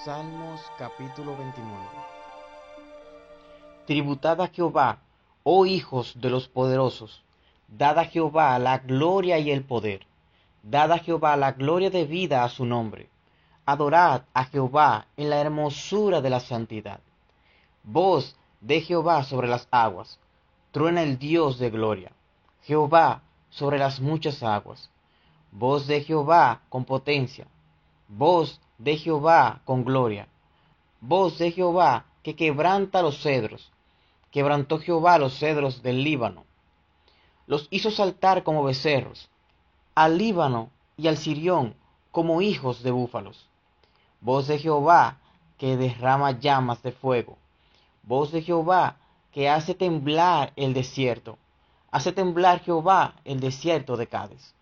Salmos capítulo 29 Tributad a Jehová, oh hijos de los poderosos, dad a Jehová la gloria y el poder, dad a Jehová la gloria de vida a su nombre, adorad a Jehová en la hermosura de la santidad. Voz de Jehová sobre las aguas, truena el Dios de gloria, Jehová sobre las muchas aguas, voz de Jehová con potencia, voz de Jehová con gloria. Voz de Jehová que quebranta los cedros. Quebrantó Jehová los cedros del Líbano. Los hizo saltar como becerros. Al Líbano y al Sirión como hijos de búfalos. Voz de Jehová que derrama llamas de fuego. Voz de Jehová que hace temblar el desierto. Hace temblar Jehová el desierto de Cádiz.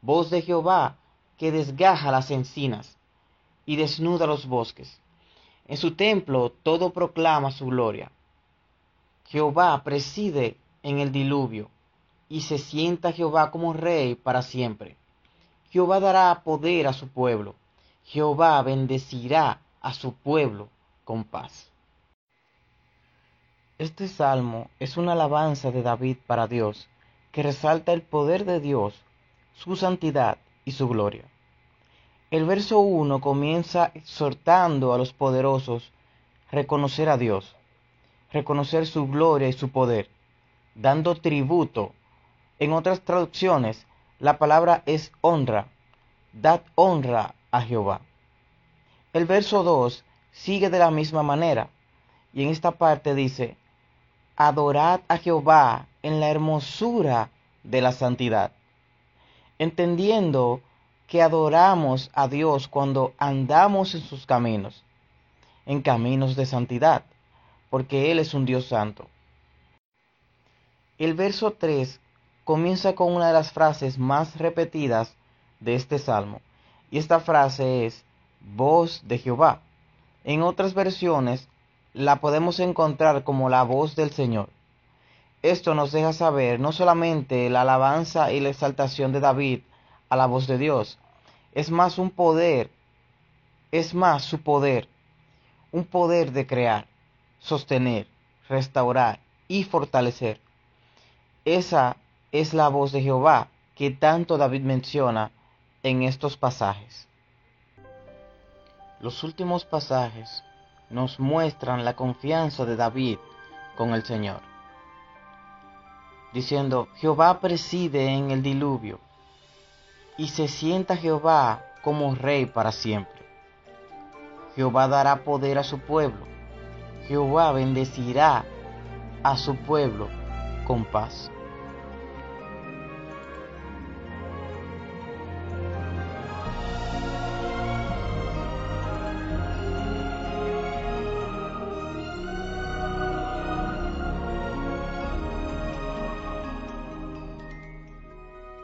Voz de Jehová que desgaja las encinas y desnuda los bosques. En su templo todo proclama su gloria. Jehová preside en el diluvio, y se sienta Jehová como rey para siempre. Jehová dará poder a su pueblo. Jehová bendecirá a su pueblo con paz. Este salmo es una alabanza de David para Dios, que resalta el poder de Dios, su santidad y su gloria. El verso 1 comienza exhortando a los poderosos reconocer a Dios, reconocer su gloria y su poder, dando tributo. En otras traducciones, la palabra es honra. Dad honra a Jehová. El verso 2 sigue de la misma manera y en esta parte dice, adorad a Jehová en la hermosura de la santidad, entendiendo que adoramos a Dios cuando andamos en sus caminos, en caminos de santidad, porque Él es un Dios santo. El verso 3 comienza con una de las frases más repetidas de este salmo, y esta frase es voz de Jehová. En otras versiones la podemos encontrar como la voz del Señor. Esto nos deja saber no solamente la alabanza y la exaltación de David a la voz de Dios, es más un poder, es más su poder, un poder de crear, sostener, restaurar y fortalecer. Esa es la voz de Jehová que tanto David menciona en estos pasajes. Los últimos pasajes nos muestran la confianza de David con el Señor, diciendo, Jehová preside en el diluvio, y se sienta Jehová como rey para siempre. Jehová dará poder a su pueblo. Jehová bendecirá a su pueblo con paz.